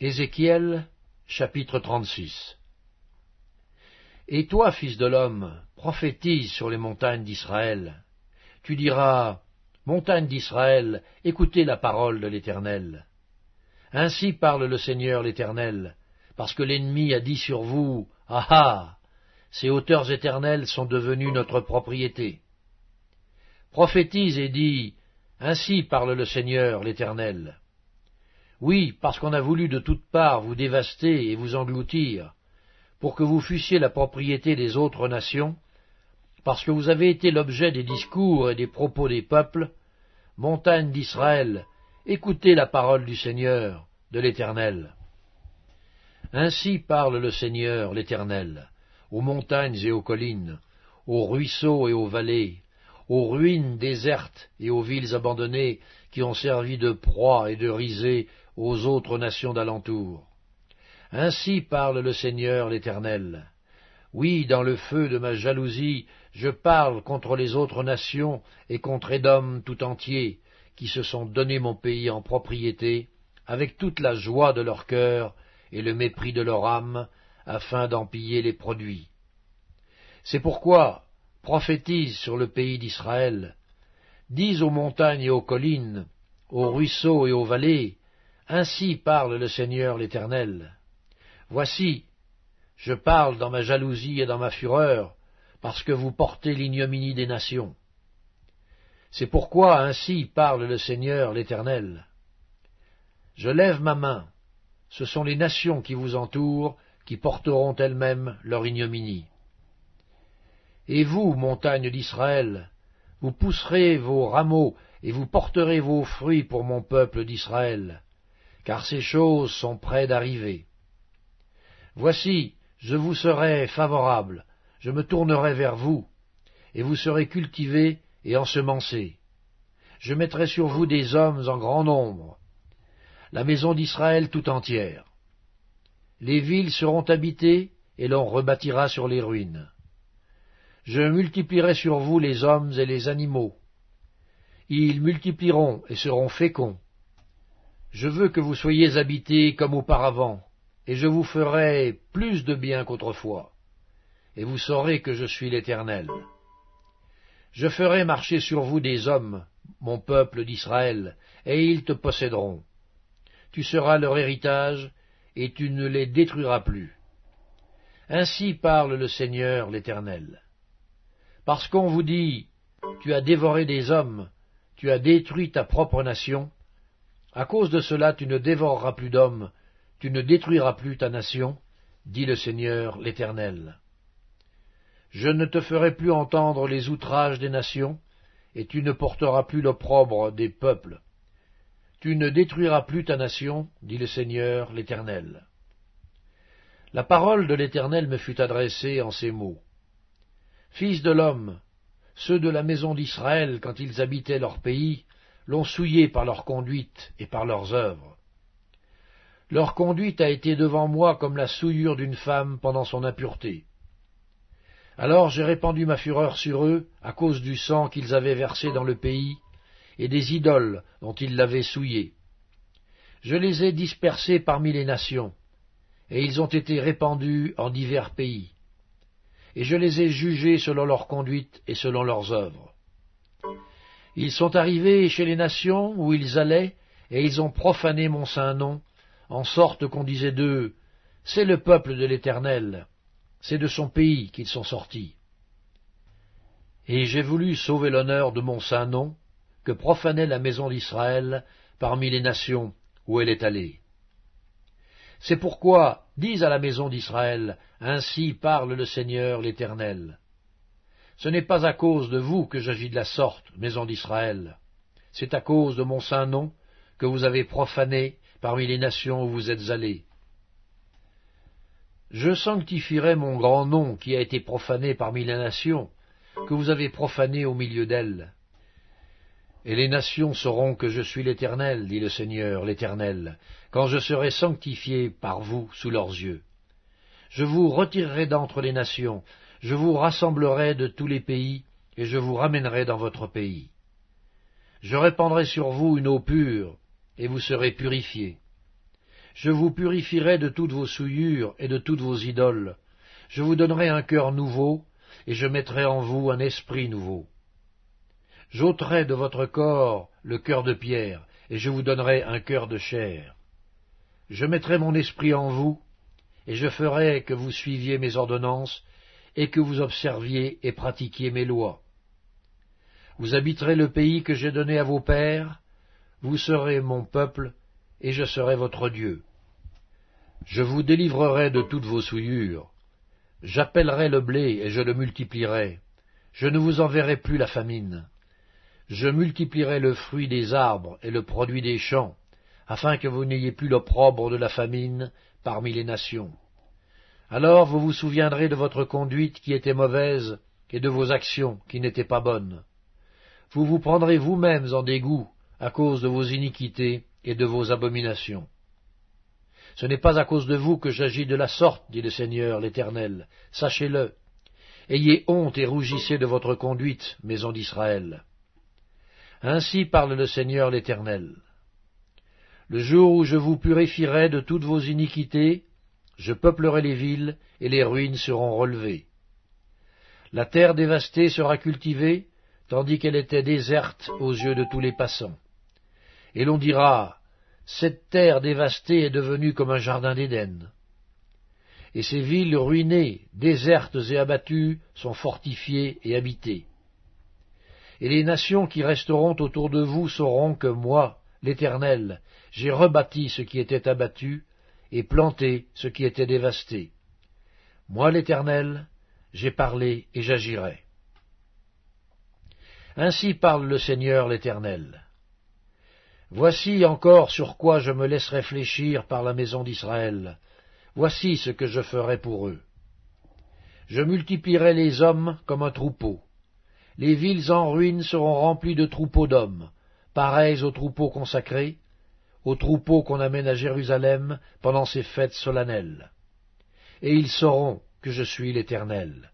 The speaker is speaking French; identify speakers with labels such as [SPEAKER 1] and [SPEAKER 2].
[SPEAKER 1] Ézéchiel chapitre 36 Et toi, fils de l'homme, prophétise sur les montagnes d'Israël. Tu diras, Montagnes d'Israël, écoutez la parole de l'Éternel. Ainsi parle le Seigneur l'Éternel, parce que l'ennemi a dit sur vous, Ah ah Ces hauteurs éternelles sont devenues notre propriété. Prophétise et dis, Ainsi parle le Seigneur l'Éternel. Oui, parce qu'on a voulu de toutes parts vous dévaster et vous engloutir, pour que vous fussiez la propriété des autres nations, parce que vous avez été l'objet des discours et des propos des peuples, montagne d'Israël, écoutez la parole du Seigneur, de l'Éternel. Ainsi parle le Seigneur, l'Éternel, aux montagnes et aux collines, aux ruisseaux et aux vallées, aux ruines désertes et aux villes abandonnées qui ont servi de proie et de risée aux autres nations d'alentour. Ainsi parle le Seigneur l'Éternel. Oui, dans le feu de ma jalousie, je parle contre les autres nations et contre Édom tout entier, qui se sont donné mon pays en propriété, avec toute la joie de leur cœur et le mépris de leur âme, afin d'en piller les produits. C'est pourquoi prophétise sur le pays d'Israël, dis aux montagnes et aux collines, aux ruisseaux et aux vallées, ainsi parle le Seigneur l'Éternel. Voici, je parle dans ma jalousie et dans ma fureur, parce que vous portez l'ignominie des nations. C'est pourquoi ainsi parle le Seigneur l'Éternel. Je lève ma main, ce sont les nations qui vous entourent qui porteront elles-mêmes leur ignominie. Et vous, montagnes d'Israël, vous pousserez vos rameaux et vous porterez vos fruits pour mon peuple d'Israël, car ces choses sont près d'arriver. Voici, je vous serai favorable, je me tournerai vers vous, et vous serez cultivés et ensemencés. Je mettrai sur vous des hommes en grand nombre, la maison d'Israël tout entière. Les villes seront habitées, et l'on rebâtira sur les ruines. Je multiplierai sur vous les hommes et les animaux. Ils multiplieront et seront féconds. Je veux que vous soyez habités comme auparavant, et je vous ferai plus de bien qu'autrefois, et vous saurez que je suis l'Éternel. Je ferai marcher sur vous des hommes, mon peuple d'Israël, et ils te posséderont. Tu seras leur héritage, et tu ne les détruiras plus. Ainsi parle le Seigneur l'Éternel. Parce qu'on vous dit, tu as dévoré des hommes, tu as détruit ta propre nation, à cause de cela tu ne dévoreras plus d'hommes, tu ne détruiras plus ta nation, dit le Seigneur l'Éternel. Je ne te ferai plus entendre les outrages des nations, et tu ne porteras plus l'opprobre des peuples. Tu ne détruiras plus ta nation, dit le Seigneur l'Éternel. La parole de l'Éternel me fut adressée en ces mots. Fils de l'homme, ceux de la maison d'Israël, quand ils habitaient leur pays, l'ont souillé par leur conduite et par leurs œuvres. Leur conduite a été devant moi comme la souillure d'une femme pendant son impureté. Alors j'ai répandu ma fureur sur eux à cause du sang qu'ils avaient versé dans le pays et des idoles dont ils l'avaient souillé. Je les ai dispersés parmi les nations, et ils ont été répandus en divers pays. Et je les ai jugés selon leur conduite et selon leurs œuvres. Ils sont arrivés chez les nations où ils allaient, et ils ont profané mon saint nom, en sorte qu'on disait d'eux, C'est le peuple de l'Éternel, c'est de son pays qu'ils sont sortis. Et j'ai voulu sauver l'honneur de mon saint nom, que profanait la maison d'Israël parmi les nations où elle est allée. C'est pourquoi, dis à la maison d'Israël, ainsi parle le Seigneur l'Éternel. Ce n'est pas à cause de vous que j'agis de la sorte, maison d'Israël. C'est à cause de mon saint nom que vous avez profané parmi les nations où vous êtes allés. Je sanctifierai mon grand nom qui a été profané parmi les nations, que vous avez profané au milieu d'elles. Et les nations sauront que je suis l'Éternel, dit le Seigneur l'Éternel, quand je serai sanctifié par vous sous leurs yeux. Je vous retirerai d'entre les nations, je vous rassemblerai de tous les pays, et je vous ramènerai dans votre pays. Je répandrai sur vous une eau pure, et vous serez purifiés. Je vous purifierai de toutes vos souillures et de toutes vos idoles. Je vous donnerai un cœur nouveau, et je mettrai en vous un esprit nouveau. J'ôterai de votre corps le cœur de pierre, et je vous donnerai un cœur de chair. Je mettrai mon esprit en vous, et je ferai que vous suiviez mes ordonnances, et que vous observiez et pratiquiez mes lois. Vous habiterez le pays que j'ai donné à vos pères, vous serez mon peuple, et je serai votre Dieu. Je vous délivrerai de toutes vos souillures, j'appellerai le blé et je le multiplierai, je ne vous enverrai plus la famine. Je multiplierai le fruit des arbres et le produit des champs, afin que vous n'ayez plus l'opprobre de la famine parmi les nations. Alors vous vous souviendrez de votre conduite qui était mauvaise et de vos actions qui n'étaient pas bonnes vous vous prendrez vous-mêmes en dégoût à cause de vos iniquités et de vos abominations. Ce n'est pas à cause de vous que j'agis de la sorte, dit le Seigneur l'Éternel, sachez-le. Ayez honte et rougissez de votre conduite, maison d'Israël. Ainsi parle le Seigneur l'Éternel. Le jour où je vous purifierai de toutes vos iniquités, je peuplerai les villes, et les ruines seront relevées. La terre dévastée sera cultivée, tandis qu'elle était déserte aux yeux de tous les passants. Et l'on dira, cette terre dévastée est devenue comme un jardin d'Éden. Et ces villes ruinées, désertes et abattues, sont fortifiées et habitées. Et les nations qui resteront autour de vous sauront que moi, l'Éternel, j'ai rebâti ce qui était abattu, et planté ce qui était dévasté. Moi, l'Éternel, j'ai parlé et j'agirai. Ainsi parle le Seigneur l'Éternel. Voici encore sur quoi je me laisse réfléchir par la maison d'Israël. Voici ce que je ferai pour eux. Je multiplierai les hommes comme un troupeau. Les villes en ruine seront remplies de troupeaux d'hommes, pareils aux troupeaux consacrés, aux troupeaux qu'on amène à Jérusalem pendant ces fêtes solennelles. Et ils sauront que je suis l'Éternel.